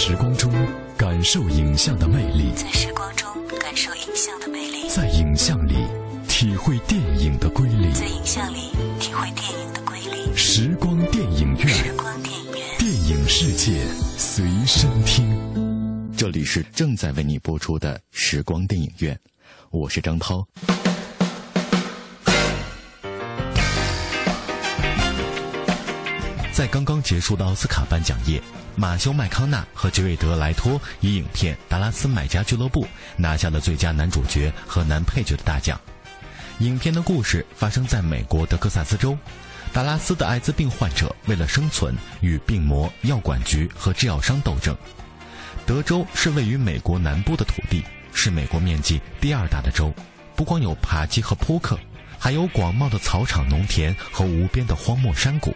时光中感受影像的魅力，在时光中感受影像的魅力，在影像里体会电影的瑰丽，在影像里体会电影的瑰丽。时光电影院，时光电影院，电影世界随身听。这里是正在为你播出的时光电影院，我是张涛。在刚刚结束的奥斯卡颁奖夜，马修·麦康纳和杰瑞德·莱托以影片《达拉斯买家俱乐部》拿下了最佳男主角和男配角的大奖。影片的故事发生在美国德克萨斯州，达拉斯的艾滋病患者为了生存，与病魔、药管局和制药商斗争。德州是位于美国南部的土地，是美国面积第二大的州，不光有扒鸡和扑克，还有广袤的草场、农田和无边的荒漠山谷。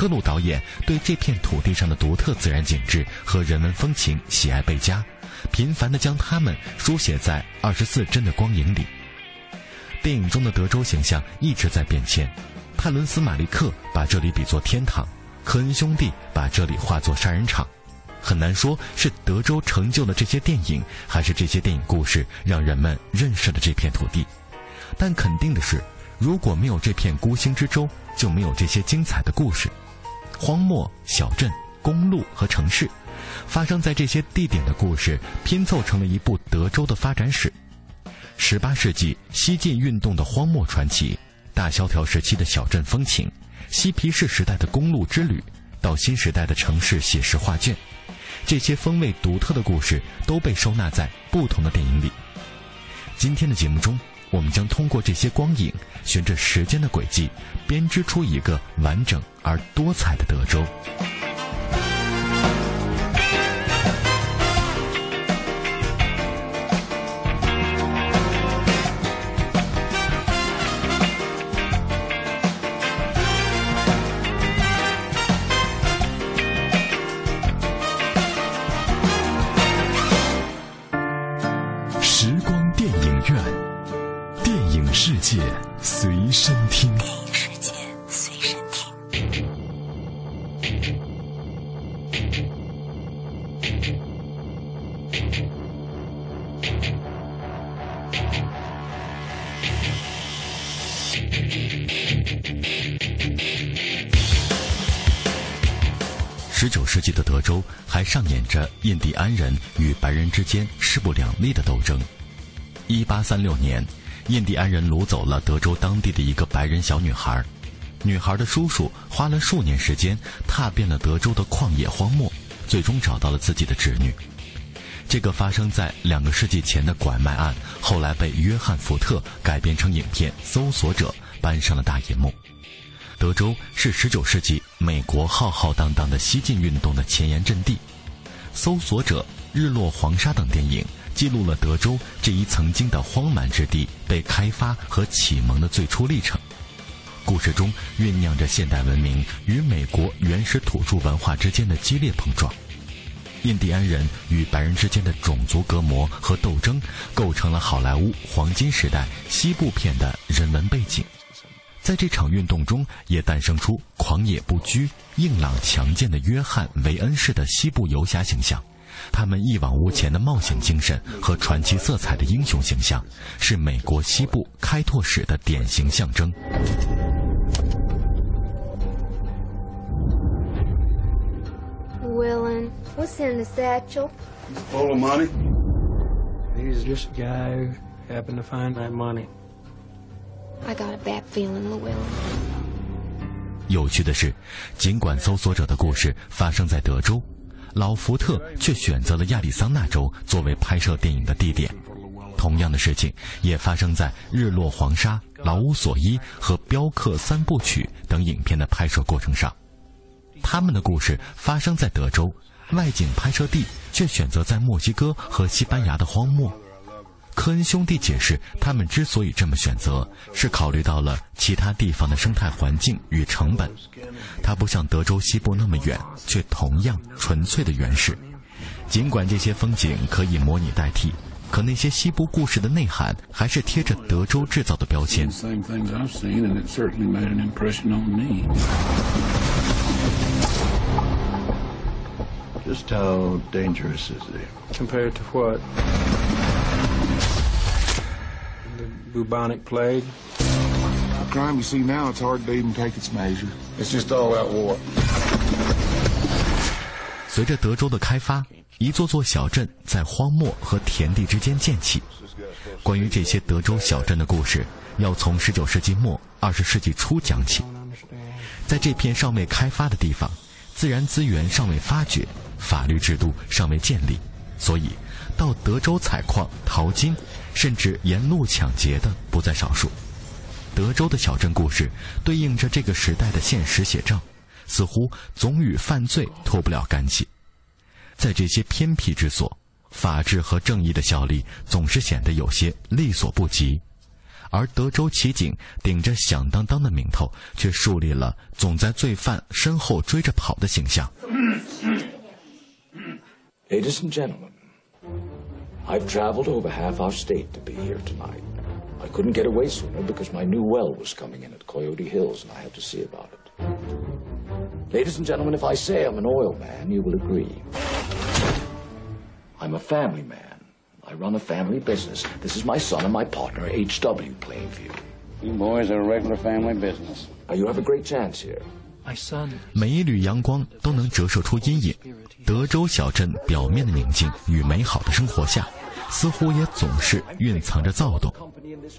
科鲁导演对这片土地上的独特自然景致和人文风情喜爱倍加，频繁地将它们书写在二十四帧的光影里。电影中的德州形象一直在变迁，泰伦斯·马利克把这里比作天堂，科恩兄弟把这里化作杀人场。很难说是德州成就了这些电影，还是这些电影故事让人们认识了这片土地。但肯定的是，如果没有这片孤星之州，就没有这些精彩的故事。荒漠、小镇、公路和城市，发生在这些地点的故事，拼凑成了一部德州的发展史。十八世纪西进运动的荒漠传奇，大萧条时期的小镇风情，嬉皮士时代的公路之旅，到新时代的城市写实画卷，这些风味独特的故事都被收纳在不同的电影里。今天的节目中。我们将通过这些光影，循着时间的轨迹，编织出一个完整而多彩的德州。上演着印第安人与白人之间势不两立的斗争。一八三六年。印第安人掳走了德州当地的一个白人小女孩，女孩的叔叔花了数年时间踏遍了德州的旷野荒漠，最终找到了自己的侄女。这个发生在两个世纪前的拐卖案，后来被约翰·福特改编成影片《搜索者》搬上了大银幕。德州是19世纪美国浩浩荡荡的西进运动的前沿阵地，《搜索者》《日落黄沙》等电影。记录了德州这一曾经的荒蛮之地被开发和启蒙的最初历程。故事中酝酿着现代文明与美国原始土著文化之间的激烈碰撞，印第安人与白人之间的种族隔膜和斗争，构成了好莱坞黄金时代西部片的人文背景。在这场运动中，也诞生出狂野不拘、硬朗强健的约翰·维恩式的西部游侠形象。他们一往无前的冒险精神和传奇色彩的英雄形象，是美国西部开拓史的典型象征。Willin, what's in the satchel? Full of money. He's just a guy who happened to find that money. I got a bad feeling, Luella. 有趣的是，尽管搜索者的故事发生在德州。老福特却选择了亚利桑那州作为拍摄电影的地点。同样的事情也发生在《日落黄沙》《老无所依》和《镖客三部曲》等影片的拍摄过程上。他们的故事发生在德州，外景拍摄地却选择在墨西哥和西班牙的荒漠。科恩兄弟解释，他们之所以这么选择，是考虑到了其他地方的生态环境与成本。它不像德州西部那么远，却同样纯粹的原始。尽管这些风景可以模拟代替，可那些西部故事的内涵还是贴着德州制造的标签。Just how dangerous is it Compared to what? The bubonic plague? The crime you see now, it's hard to even take its measure. It's just all out war. 随着德州的开发，一座座小镇在荒漠和田地之间建起。关于这些德州小镇的故事，要从19世纪末20世纪初讲起。在这片尚未开发的地方，自然资源尚未发掘，法律制度尚未建立，所以到德州采矿、淘金，甚至沿路抢劫的不在少数。德州的小镇故事对应着这个时代的现实写照，似乎总与犯罪脱不了干系。在这些偏僻之所，法治和正义的效力总是显得有些力所不及。而德州奇警顶着响当当的名头，却树立了总在罪犯身后追着跑的形象。Ladies and gentlemen, I've traveled over half our state to be here tonight. I couldn't get away sooner because my new well was coming in at Coyote Hills and I had to see about it. Ladies and gentlemen, if I say I'm an oil man, you will agree. I'm a family man. I run a family business. This is my son and my partner, H.W. Plainview. You boys are a regular family business. Now, you have a great chance here. 每一缕阳光都能折射出阴影。德州小镇表面的宁静与美好的生活下，似乎也总是蕴藏着躁动。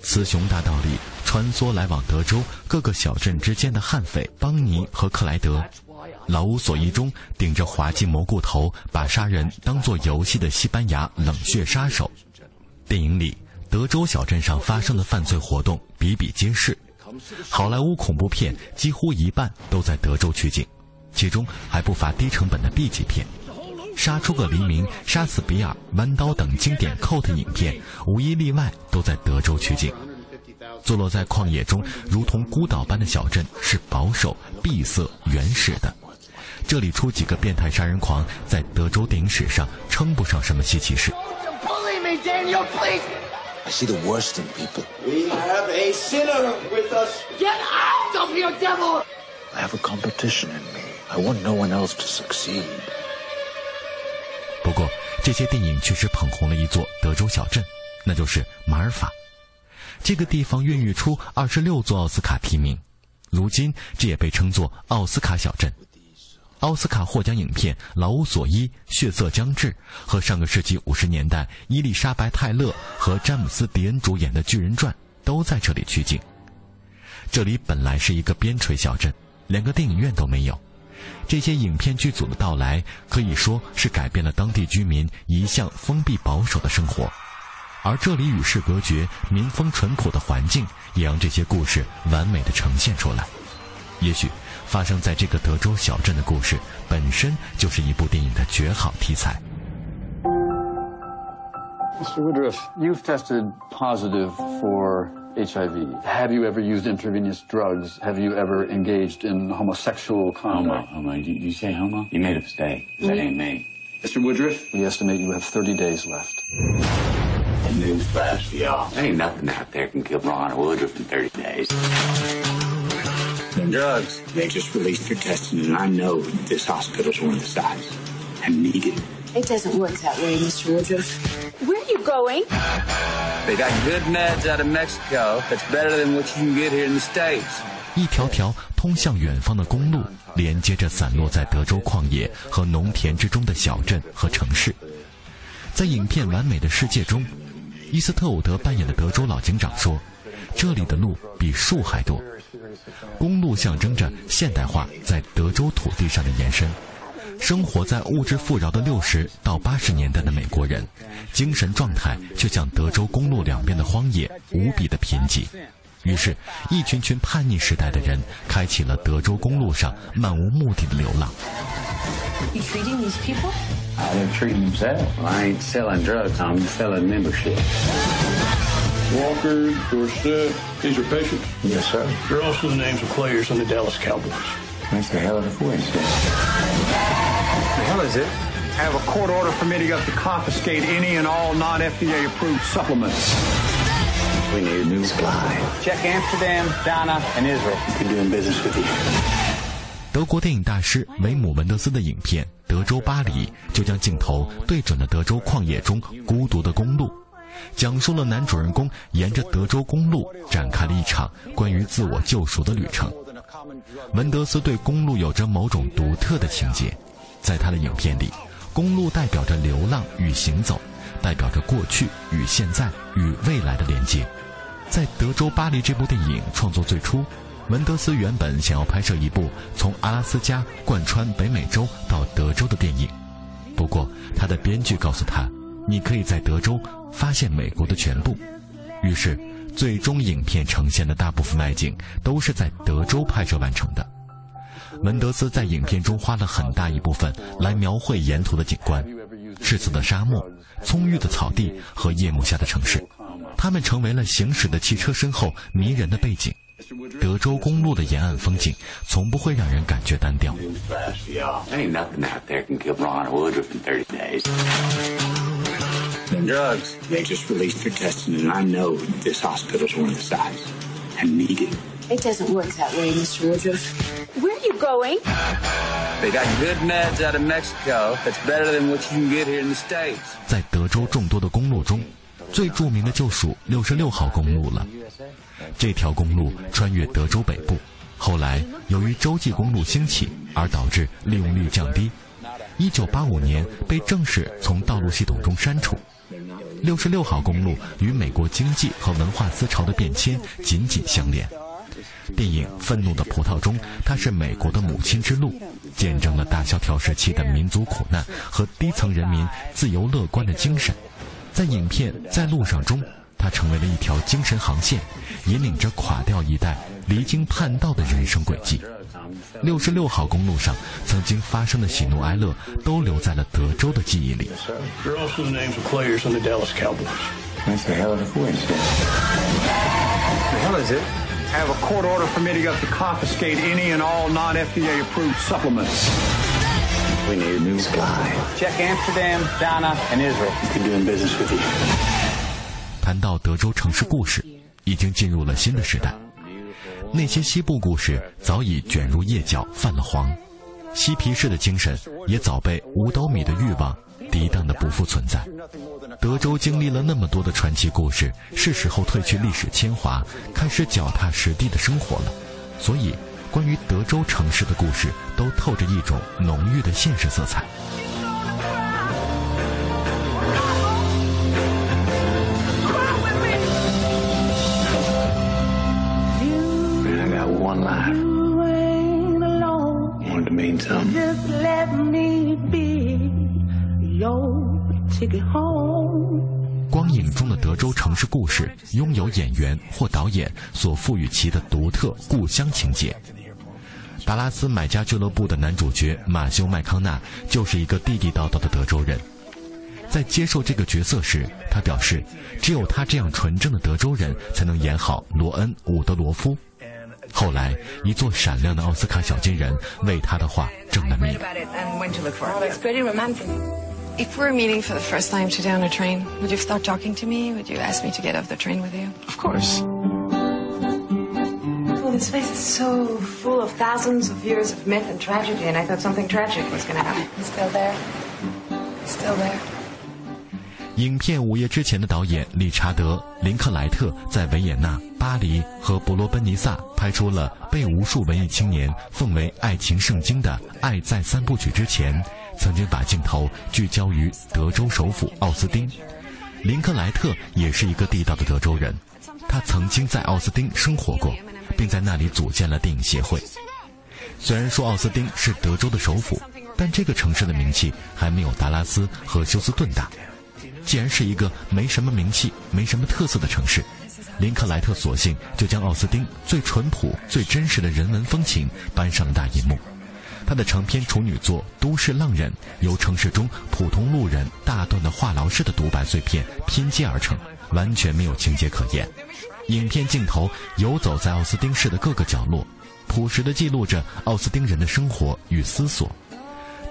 雌雄大盗里穿梭来往德州各个小镇之间的悍匪邦尼和克莱德，老无所依中顶着滑稽蘑菇头，把杀人当做游戏的西班牙冷血杀手。电影里德州小镇上发生的犯罪活动比比皆是，好莱坞恐怖片几乎一半都在德州取景，其中还不乏低成本的 B 级片。杀出个黎明、杀死比尔、弯刀等经典 cult 影片，无一例外都在德州取景。坐落在旷野中，如同孤岛般的小镇是保守、闭塞、原始的。这里出几个变态杀人狂，在德州电影史上称不上什么稀奇事。I see the worst in people. We have a sinner with us. Get out of here, devil! I have a competition in me. I want no one else to succeed. 不过，这些电影确实捧红了一座德州小镇，那就是马尔法。这个地方孕育出二十六座奥斯卡提名，如今这也被称作奥斯卡小镇。奥斯卡获奖影片《老无所依》《血色将至》和上个世纪五十年代伊丽莎白·泰勒和詹姆斯·迪恩主演的《巨人传》都在这里取景。这里本来是一个边陲小镇，连个电影院都没有。这些影片剧组的到来，可以说是改变了当地居民一向封闭保守的生活，而这里与世隔绝、民风淳朴的环境，也让这些故事完美的呈现出来。也许，发生在这个德州小镇的故事，本身就是一部电影的绝好题材。 Mr. Woodruff, you've tested positive for HIV. Have you ever used intravenous drugs? Have you ever engaged in homosexual conduct? Homo, homo. You, you say homo? You made a mistake. That ain't me. Mr. Woodruff, we estimate you have 30 days left. Newsflash, y'all. There ain't nothing out there can kill Ron Woodruff in 30 days. Drugs. They just released their testing, and I know this hospital's one of the size and needed. It doesn't work that way, Mr. Woodruff. Where are you going? They got good meds out of Mexico. That's better than what you can get here in the States. 一条条通向远方的公路，连接着散落在德州旷野和农田之中的小镇和城市。在影片《完美的世界》中，伊斯特伍德扮演的德州老警长说：“这里的路比树还多。”公路象征着现代化在德州土地上的延伸。生活在物质富饶的六十到八十年代的美国人精神状态就像德州公路两边的荒野无比的贫瘠。于是一群群叛逆时代的人开启了德州公路上漫无目的的流浪。Walker, Dorsett, these are patients. Yes, sir. They're also the names of players on the Dallas Cowboys. That's the hell of a coincidence. The hell is it? I have a court order permitting us to confiscate any and all non-FDA approved supplements. We need a new supply. Check Amsterdam, Ghana, and Israel. Been doing business with you. 德国电影大师维姆文德斯的影片《德州巴黎》就将镜头对准了德州旷野中孤独的公路， 讲述了男主人公沿着德州公路展开了一场关于自我救赎的旅程。文德斯对公路有着某种独特的情节，在他的影片里，公路代表着流浪与行走，代表着过去与现在与未来的连接。在《德州巴黎》这部电影创作最初。文德斯原本想要拍摄一部从阿拉斯加贯穿北美洲到德州的电影，不过他的编剧告诉他：“你可以在德州发现美国的全部。”于是，最终影片呈现的大部分外景都是在德州拍摄完成的。文德斯在影片中花了很大一部分来描绘沿途的景观：赤色的沙漠、葱郁的草地和夜幕下的城市，他们成为了行驶的汽车身后迷人的背景。德州公路的沿岸风景从不会让人感觉单调。The drugs, they just released their testing, and I know this hospital's one of the size and needed. It doesn't work that way, Mr. Woodruff. Where are you going? They got good meds out of Mexico. That's better than what you can get here in the States. 在德州众多的公路中，最著名的就属六十六号公路了。这条公路穿越德州北部，后来由于洲际公路兴起而导致利用率降低。一九八五年被正式从道路系统中删除。六十六号公路与美国经济和文化思潮的变迁紧紧相连。电影《愤怒的葡萄》中，它是美国的母亲之路，见证了大萧条时期的民族苦难和低层人民自由乐观的精神。在影片《在路上》中。它成为了一条精神航线，引领着垮掉一代离经叛道的人生轨迹。六十六号公路上曾经发生的喜怒哀乐，都留在了德州的记忆里。We need a new supply. Check Amsterdam, Donna, and Israel. Been doing business with you. 谈到德州城市故事，已经进入了新的时代。那些西部故事早已卷入夜角，泛了黄。嬉皮士的精神也早被五斗米的欲望涤荡的不复存在。德州经历了那么多的传奇故事，是时候褪去历史铅华，开始脚踏实地的生活了。所以，关于德州城市的故事，都透着一种浓郁的现实色彩。光影中的德州城市故事，拥有演员或导演所赋予其的独特故乡情节。达拉斯买家俱乐部的男主角马修·麦康纳就是一个地地道道的德州人。在接受这个角色时，他表示，只有他这样纯正的德州人才能演好罗恩·伍德罗夫。后来，一座闪亮的奥斯卡小金人为他的话正了名。If we're meeting for the first time today on a train, would you start talking to me? Would you ask me to get off the train with you? Of course. Well, this place is so full of thousands of years of myth and tragedy, and I thought something tragic was going to happen. It's still there. It's still there. 影片《午夜之前》的导演理查德·林克莱特在维也纳、巴黎和伯罗奔尼撒拍出了被无数文艺青年奉为爱情圣经的《爱在三部曲》之前。曾经把镜头聚焦于德州首府奥斯汀，林克莱特也是一个地道的德州人，他曾经在奥斯汀生活过，并在那里组建了电影协会。虽然说奥斯汀是德州的首府，但这个城市的名气还没有达拉斯和休斯顿大。既然是一个没什么名气、没什么特色的城市，林克莱特索性就将奥斯汀最淳朴、最真实的人文风情搬上了大银幕。他的长篇处女作《都市浪人》由城市中普通路人大段的话痨式的独白碎片拼接而成，完全没有情节可言。影片镜头游走在奥斯汀市的各个角落，朴实地记录着奥斯汀人的生活与思索。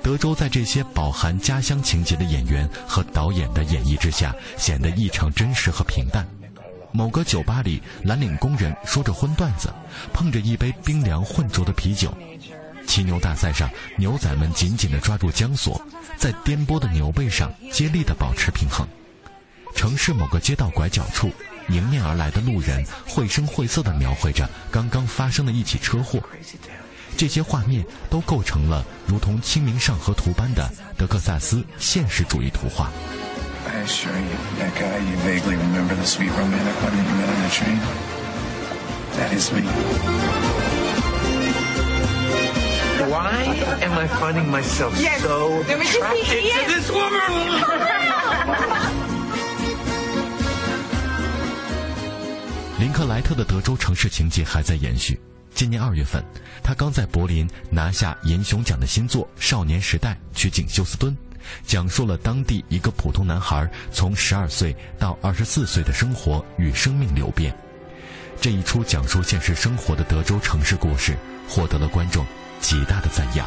德州在这些饱含家乡情节的演员和导演的演绎之下，显得异常真实和平淡。某个酒吧里，蓝领工人说着荤段子，碰着一杯冰凉浑浊的啤酒。骑牛大赛上，牛仔们紧紧地抓住缰索，在颠簸的牛背上接力地保持平衡。城市某个街道拐角处，迎面而来的路人绘声绘色地描绘着刚刚发生的一起车祸。这些画面都构成了如同《清明上河图》般的德克萨斯现实主义图画。I assure you, that guy you vaguely remember the sweet romantic one that you met on the train? That is me. Why am I finding myself Yes. so attracted to this woman? 林克莱特的德州城市情节还在延续。今年二月份，他刚在柏林拿下银熊奖的新作《少年时代》取景休斯敦，讲述了当地一个普通男孩从十二岁到二十四岁的生活与生命流变。这一出讲述现实生活的德州城市故事，获得了观众极大的赞扬。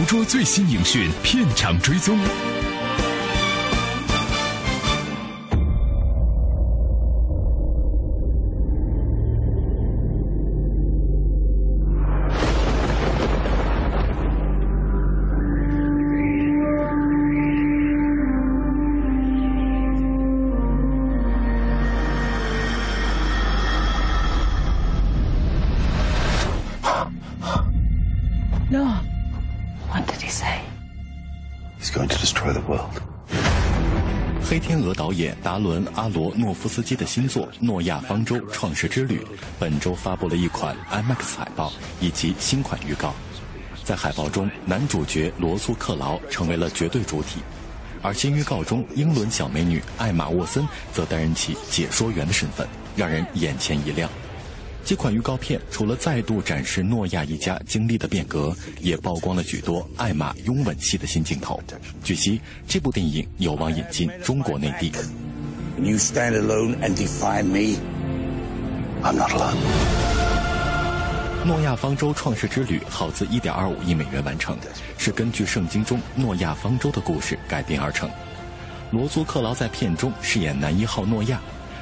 捕捉最新影讯，片场追踪。达伦·阿罗诺夫斯基的新作《诺亚方舟：创世之旅》本周发布了一款 IMAX 海报以及新款预告。在海报中，男主角罗素·克劳成为了绝对主体，而新预告中，英伦小美女艾玛·沃森则担任起解说员的身份，让人眼前一亮。这款预告片除了再度展示诺亚一家经历的变革，也曝光了许多艾玛拥吻戏的新镜头。据悉，这部电影有望引进中国内地。When you stand alone and defy me, I'm not alone. 诺亚方舟创世之旅耗资1.25亿美元完成，是根据圣经中诺亚方舟的故事改编而成。罗素·克劳在片中饰演男一号诺亚，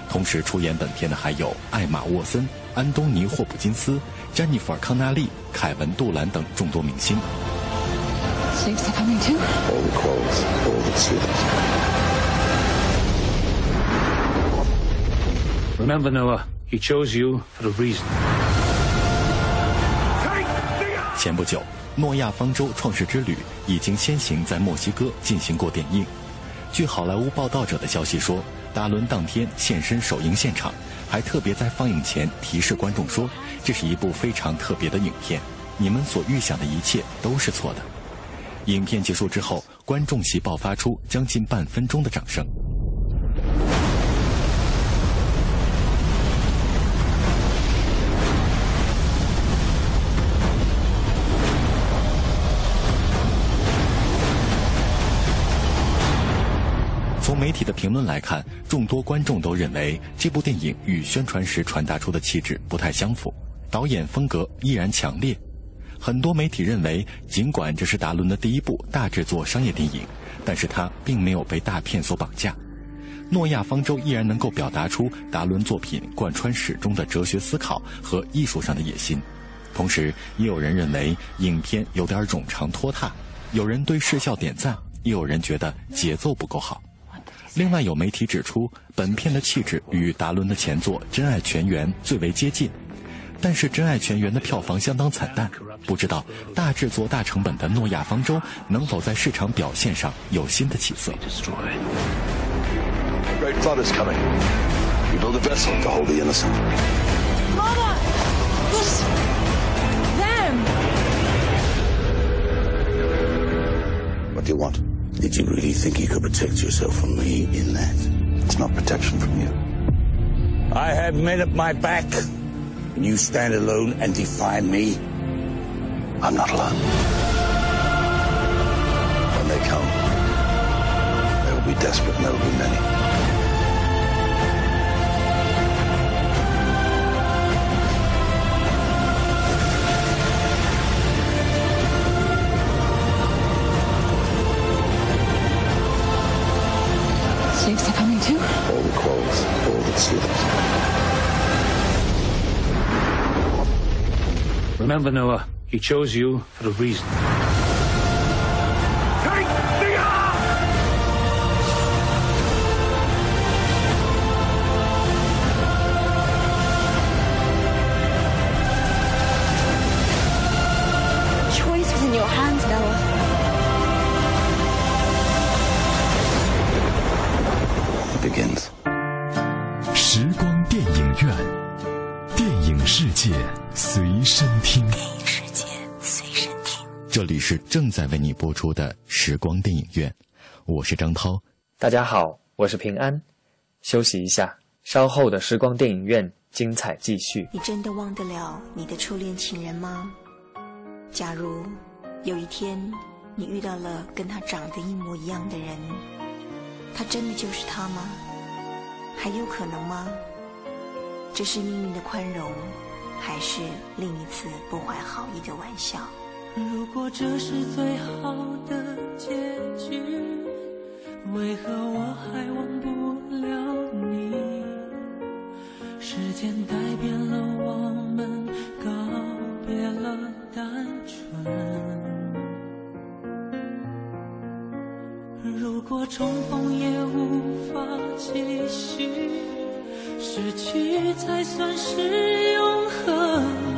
同时出演本片的还有艾玛·沃森、安东尼·霍普金斯、詹妮弗·康纳利、凯文·杜兰等众多明星。Remember, Noah, he chose you for a reason. 前不久，《诺亚方舟：创世之旅》已经先行在墨西哥进行过点映。据好莱坞报道者的消息说，达伦当天现身首映现场，还特别在放映前提示观众说：“这是一部非常特别的影片，你们所预想的一切都是错的。”影片结束之后，观众席爆发出将近半分钟的掌声。从媒体的评论来看，众多观众都认为这部电影与宣传时传达出的气质不太相符，导演风格依然强烈。很多媒体认为，尽管这是达伦的第一部大制作商业电影，但是他并没有被大片所绑架。诺亚方舟依然能够表达出达伦作品贯穿始终的哲学思考和艺术上的野心。同时，也有人认为影片有点冗长拖沓，有人对视效点赞，也有人觉得节奏不够好。另外，有媒体指出，本片的气质与达伦的前作《真爱全员》最为接近，但是《真爱全员》的票房相当惨淡，不知道大制作、大成本的《诺亚方舟》能否在市场表现上有新的起色。Great flood is coming. You build a vessel to hold the innocent. Mama! It's them! What do you want? Did you really think you could protect yourself from me in that? It's not protection from you. I have men at my back. And you stand alone and defy me? I'm not alone. When they come, they will be desperate and there will be many. All all that slithers. Remember, Noah, he chose you for a reason. 出的时光电影院，我是张涛。大家好，我是平安。休息一下，稍后的时光电影院精彩继续。你真的忘得了你的初恋情人吗？假如有一天你遇到了跟他长得一模一样的人，他真的就是他吗？还有可能吗？这是命运的宽容，还是另一次不怀好意的玩笑？如果这是最好的结局，为何我还忘不了你？时间改变了我们，告别了单纯。如果重逢也无法继续，失去才算是永恒。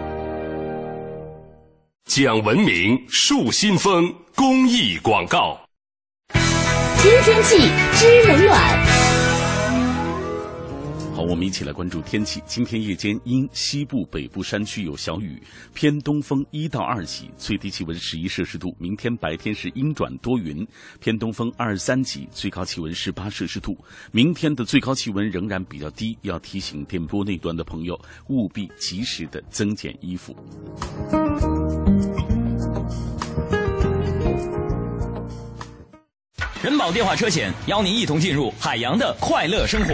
讲文明树新风公益广告。听天气知冷暖。我们一起来关注天气。今天夜间因西部、北部山区有小雨，偏东风一到二级，最低气温十一摄氏度。明天白天是阴转多云，偏东风二三级，最高气温十八摄氏度。明天的最高气温仍然比较低，要提醒电波那端的朋友务必及时的增减衣服。人保电话车险邀您一同进入海洋的快乐生活。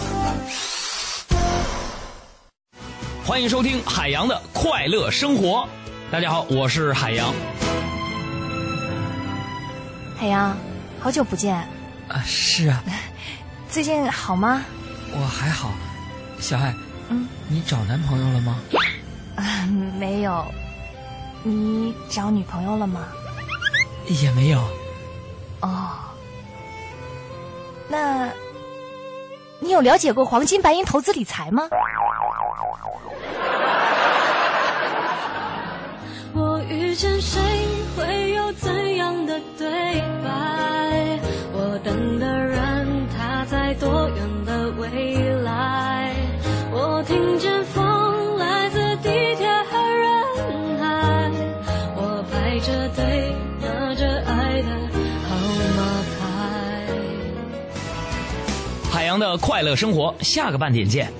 欢迎收听海洋的快乐生活。大家好，我是海洋。海洋，好久不见。啊，是啊。最近好吗？我还好。小爱，嗯，你找男朋友了吗？啊，没有。你找女朋友了吗？也没有。哦。那，你有了解过黄金白银投资理财吗？我遇见谁会有怎样的对白？我等的人他在多远的未来？我听见风来自地铁和人海，我排着队拿着爱的号码牌。海洋的快乐生活，下个半点见。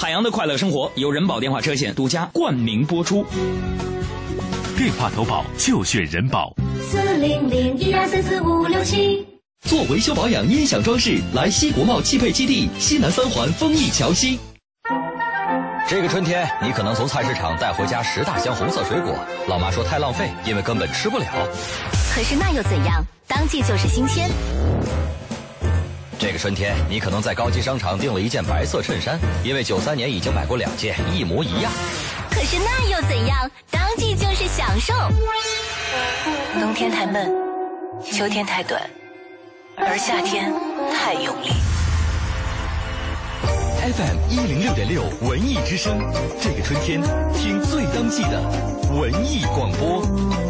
海洋的快乐生活由人保电话车险独家冠名播出。电话投保就选人保。四零零一二三四五六七。做维修保养、音响装饰，来西国贸汽配基地西南三环丰益桥西。这个春天，你可能从菜市场带回家十大箱红色水果，老妈说太浪费，因为根本吃不了。可是那又怎样？当季就是新鲜。这个春天，你可能在高级商场订了一件白色衬衫，因为九三年已经买过两件，一模一样。可是那又怎样？当季就是享受。冬天太闷，秋天太短，而夏天太用力。FM 一零六点六文艺之声，这个春天听最当季的文艺广播。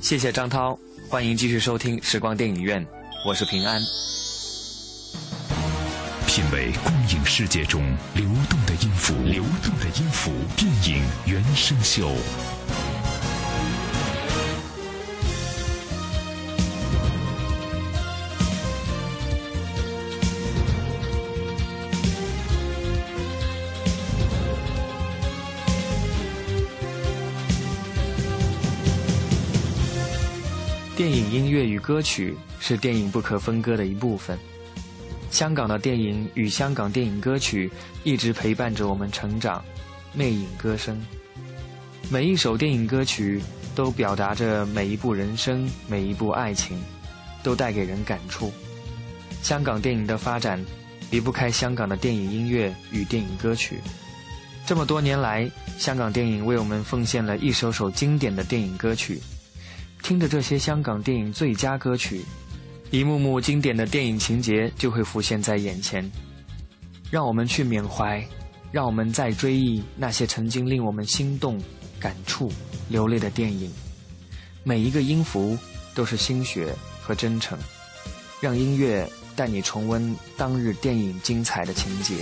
谢谢张涛，欢迎继续收听时光电影院，我是平安。品味光影世界中流动的音符，流动的音符，电影原声秀。音乐与歌曲是电影不可分割的一部分。香港的电影与香港电影歌曲一直陪伴着我们成长，魅影歌声。每一首电影歌曲都表达着每一部人生、每一部爱情，都带给人感触。香港电影的发展离不开香港的电影音乐与电影歌曲。这么多年来，香港电影为我们奉献了一首首经典的电影歌曲。听着这些香港电影最佳歌曲。一幕幕经典的电影情节就会浮现在眼前，让我们去缅怀，让我们再追忆那些曾经令我们心动、感触、流泪的电影。每一个音符都是心血和真诚，让音乐带你重温当日电影精彩的情节。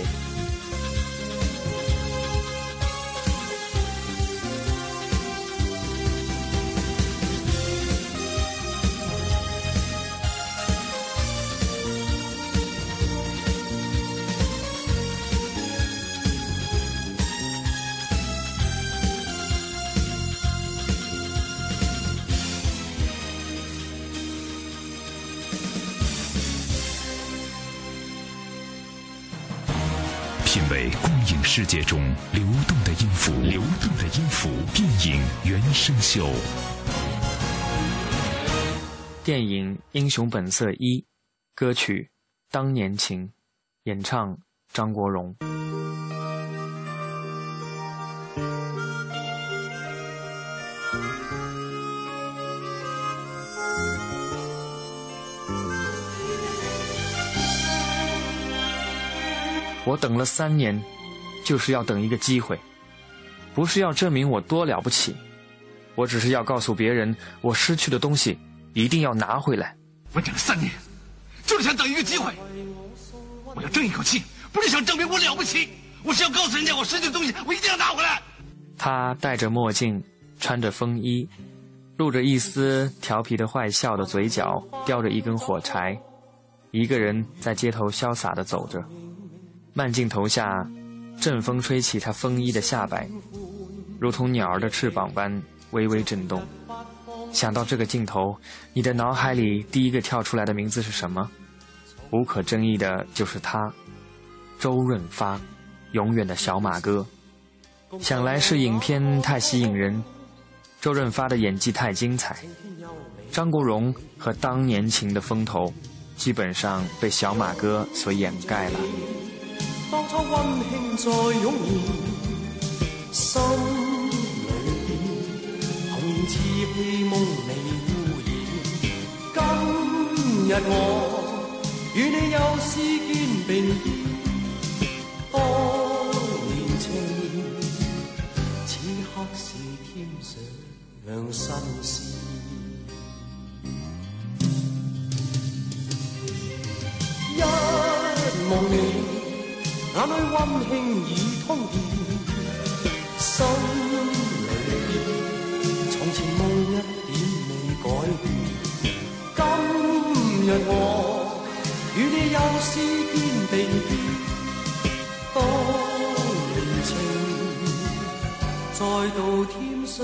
世界中流动的音符，流动的音符。电影原声秀，电影《英雄本色》一，歌曲《当年情》，演唱张国荣。我等了三年。就是要等一个机会，不是要证明我多了不起，我只是要告诉别人，我失去的东西一定要拿回来。我等了三年，就是想等一个机会。我要争一口气，不是想证明我了不起，我是要告诉人家，我失去的东西我一定要拿回来。他戴着墨镜，穿着风衣，露着一丝调皮的坏笑的嘴角，叼着一根火柴，一个人在街头潇洒的走着，慢镜头下。阵风吹起他风衣的下摆，如同鸟儿的翅膀般微微震动。想到这个镜头，你的脑海里第一个跳出来的名字是什么？无可争议的就是他，周润发，永远的小马哥。想来是影片太吸引人，周润发的演技太精彩，张国荣和当年情的风头，基本上被小马哥所掩盖了。当初温馨再涌现，心里边童年稚气梦未污染。今日我与你又是肩并肩，当年情，此刻是添上新鲜。一望你。眼里温馨已通电，心里从前梦一点未改变。今日我与你又是肩并肩，当年情再度添上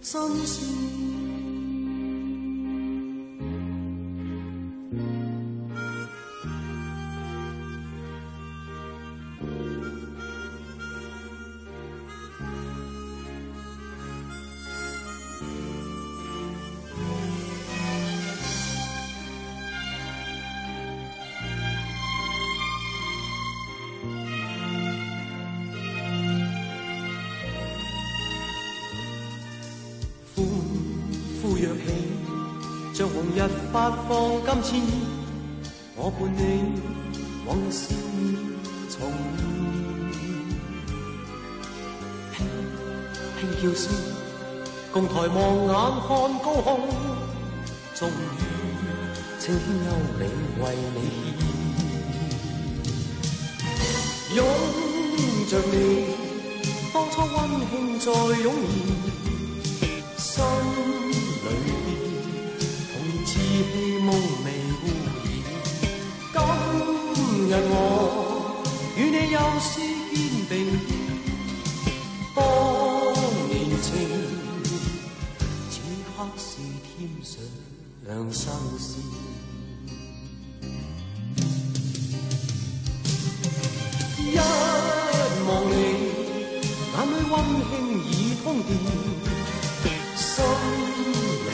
新鲜。放金钱，我伴你往日笑面重现，轻轻叫声，共抬望眼看高空，终于青天优美为你献，拥着你，当初温馨再涌现，心。希梦未污我与你又是肩并肩，当年情，此刻是添。上心事。一望你，眼里温馨已通电，心里边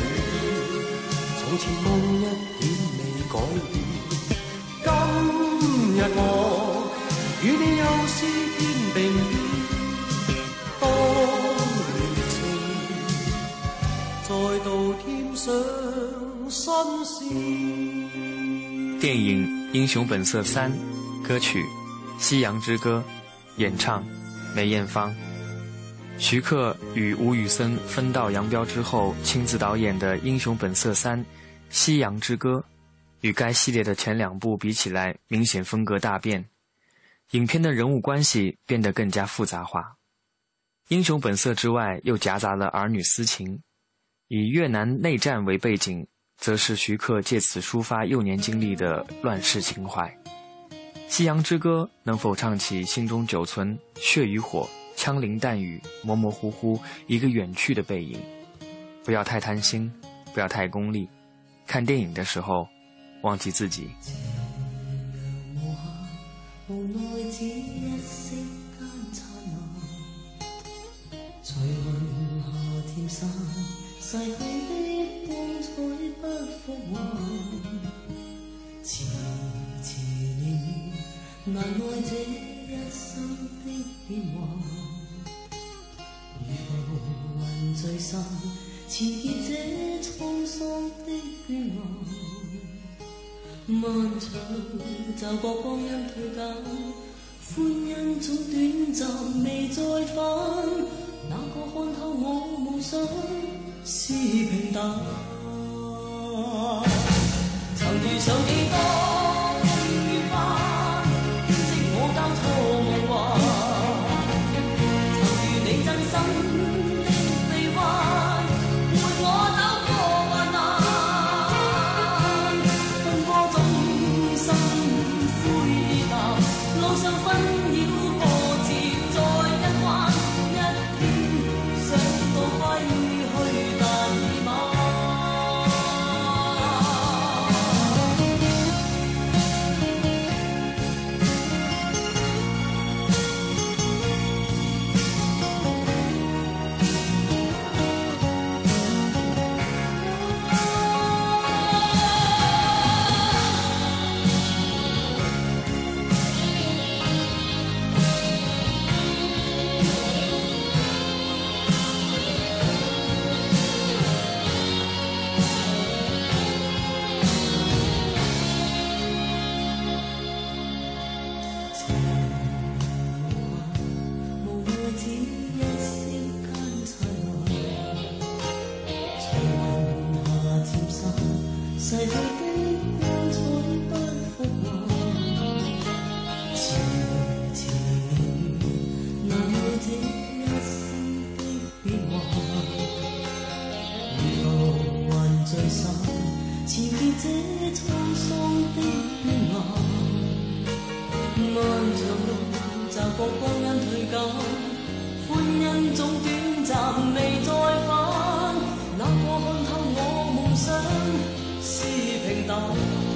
从前梦一点未改变。我与你又是天并肩，当年情再度添上新鲜。电影《英雄本色三》歌曲。《夕阳之歌》，演唱梅艳芳。徐克与吴宇森分道扬镳之后，亲自导演的《英雄本色三：夕阳之歌》，与该系列的前两部比起来，明显风格大变。影片的人物关系变得更加复杂化。英雄本色之外，又夹杂了儿女私情。以越南内战为背景，则是徐克借此抒发幼年经历的乱世情怀。《夕阳之歌》能否唱起心中久存血与火、枪林弹雨、模模糊糊一个远去的背影？不要太贪心，不要太功利。看电影的时候，忘记自己。难耐这一生的变幻，如浮云聚散，缠结这沧桑的倦顏。漫长就觉光阴退減，歡欣总短暂未再返。哪个看透我梦想是平淡？曾遇上几多？骤觉光阴退减欢欣总短暂未再返。那个看透我梦想是平淡。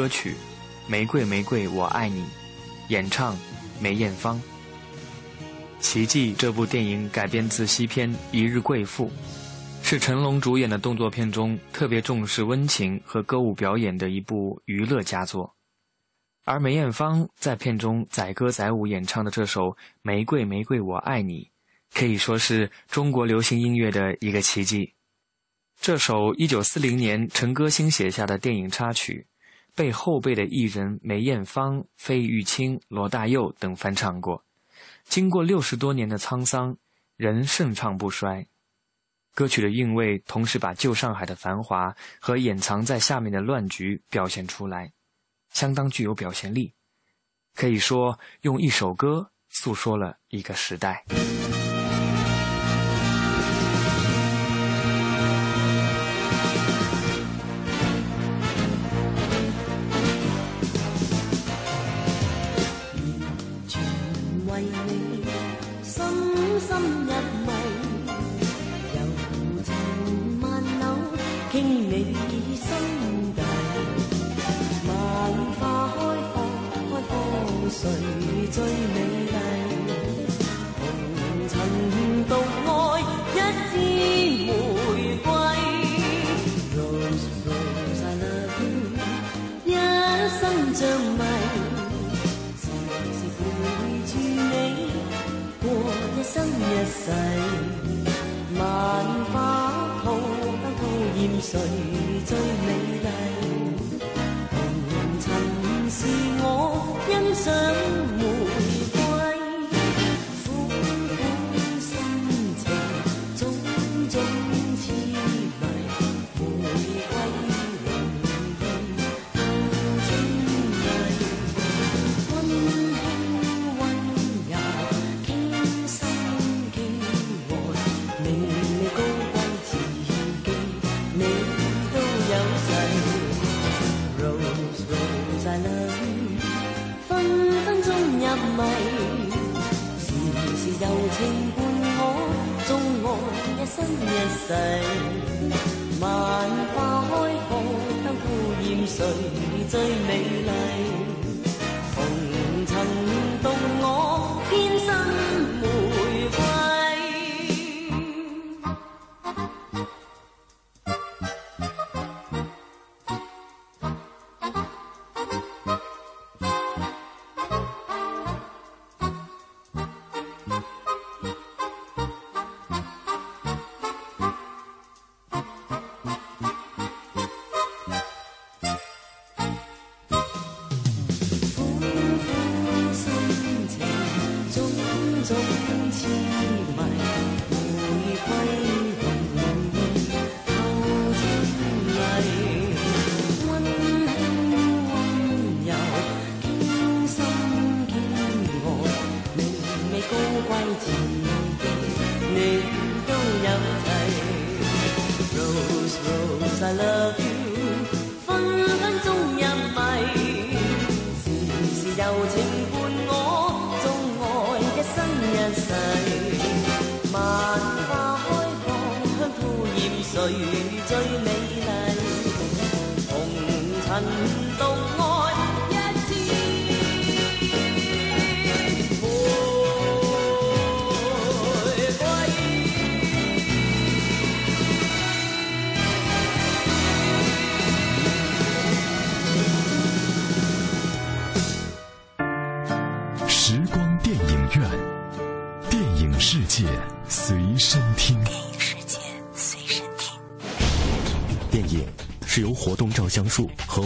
歌曲《玫瑰玫瑰我爱你》，演唱梅艳芳。《奇迹》这部电影改编自西片《一日贵妇》，是成龙主演的动作片中特别重视温情和歌舞表演的一部娱乐佳作。而梅艳芳在片中载歌载舞演唱的这首《玫瑰玫瑰我爱你》，可以说是中国流行音乐的一个奇迹。这首1940年陈歌辛写下的电影插曲，被后辈的艺人梅艳芳、费玉清、罗大佑等翻唱过。经过六十多年的沧桑，仍盛唱不衰。歌曲的韵味，同时把旧上海的繁华和掩藏在下面的乱局表现出来。相当具有表现力，可以说用一首歌诉说了一个时代。深深入迷柔情万缕倾你心底万花开放，开放谁最谁最美丽？红尘是我欣赏。心一世。万花开放，当孤烟谁最美丽？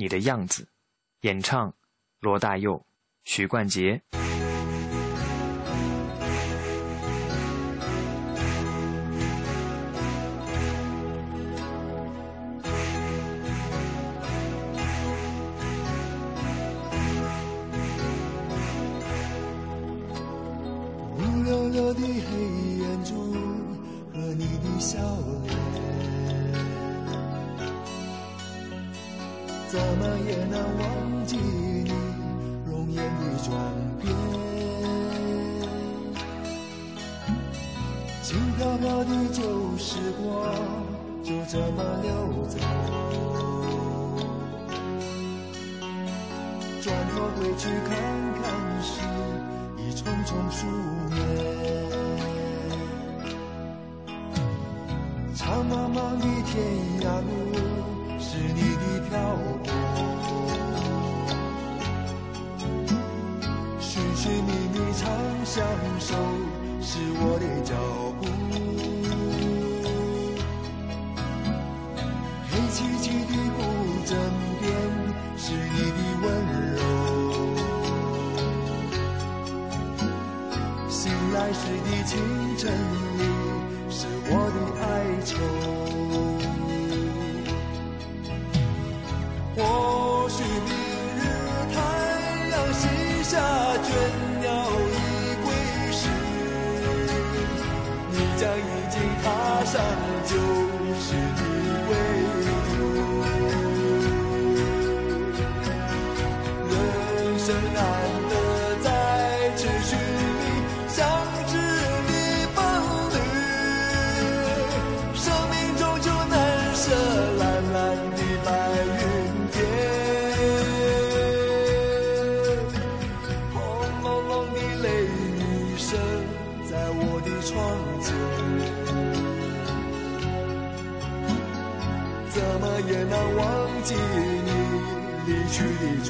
你的样子，演唱罗大佑、许冠杰。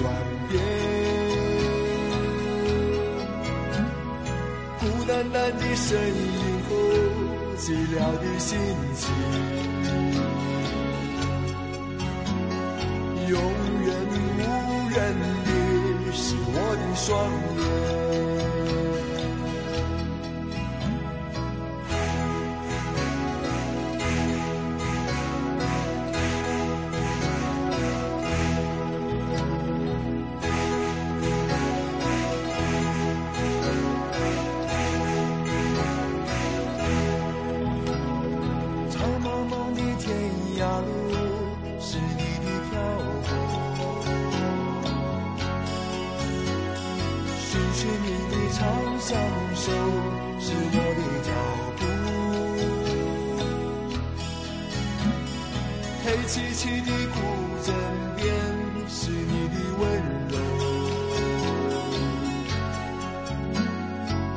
转变，孤单单的身影和寂寥的心情。你的长相守是我的脚步黑漆漆的古枕边是你的温柔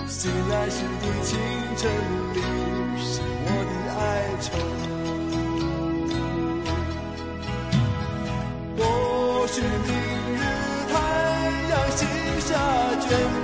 醒来时的清晨里是我的哀愁或许明日太阳西下倦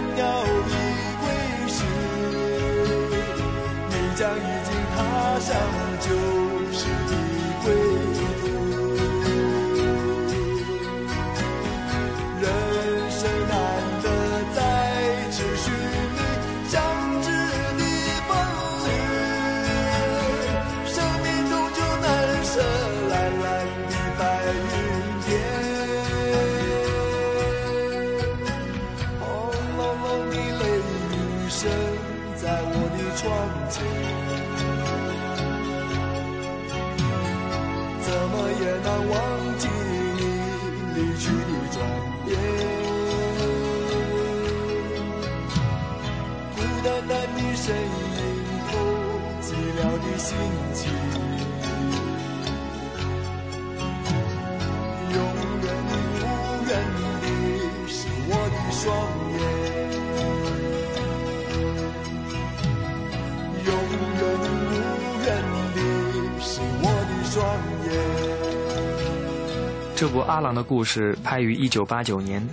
这部阿郎的故事拍于1989年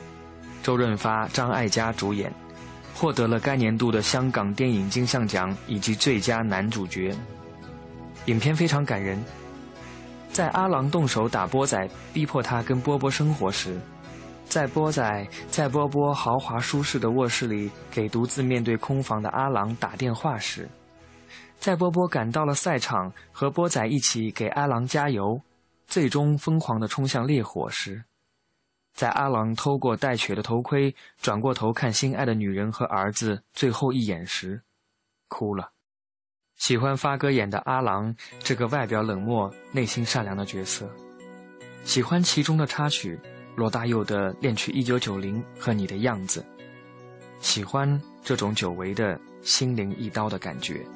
周润发、张艾嘉主演，获得了该年度的香港电影金像奖以及最佳男主角。影片非常感人，在阿郎动手打波仔，逼迫他跟波波生活时。在波仔在波波豪华舒适的卧室里给独自面对空房的阿郎打电话时，在波波赶到了赛场，和波仔一起给阿郎加油。最终疯狂的冲向烈火时在阿郎偷过带血的头盔转过头看心爱的女人和儿子最后一眼时哭了。喜欢发哥演的阿郎这个外表冷漠内心善良的角色。喜欢其中的插曲罗大佑的恋曲一九九零和你的样子。喜欢这种久违的心灵一刀的感觉。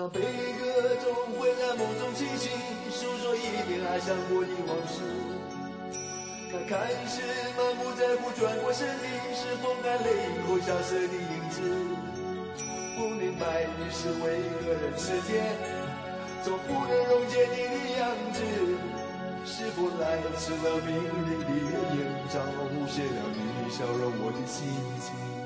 那悲歌总会在梦中清醒，诉说一点爱上过的往事。那看似满不在乎转过身的，是风干泪后消失的影子。不明白你是为何人世间。总不能溶解你的样子，是否来迟了命运的眼罩，无限了你笑容我的心情。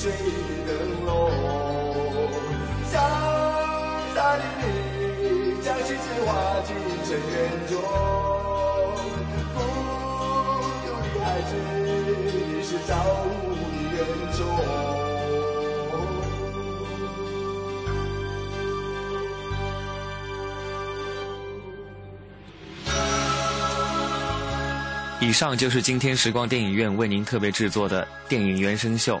着易碎灯笼，潇洒的你，将心事化进尘缘中。以上就是今天时光电影院为您特别制作的电影原声秀，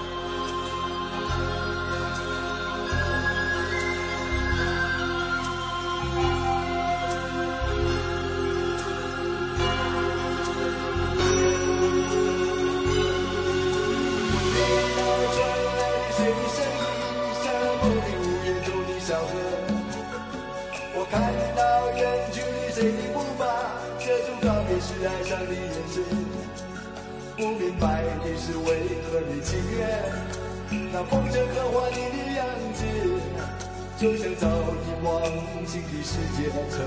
新的世界，曾